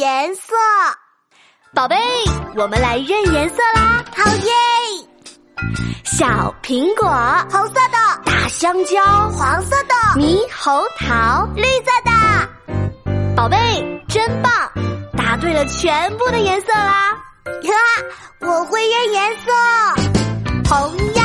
颜色。宝贝，我们来认颜色啦！好耶！小苹果，红色的；大香蕉，黄色的；猕猴桃，绿色的。宝贝，真棒！答对了全部的颜色啦！哈，我会认颜色，红。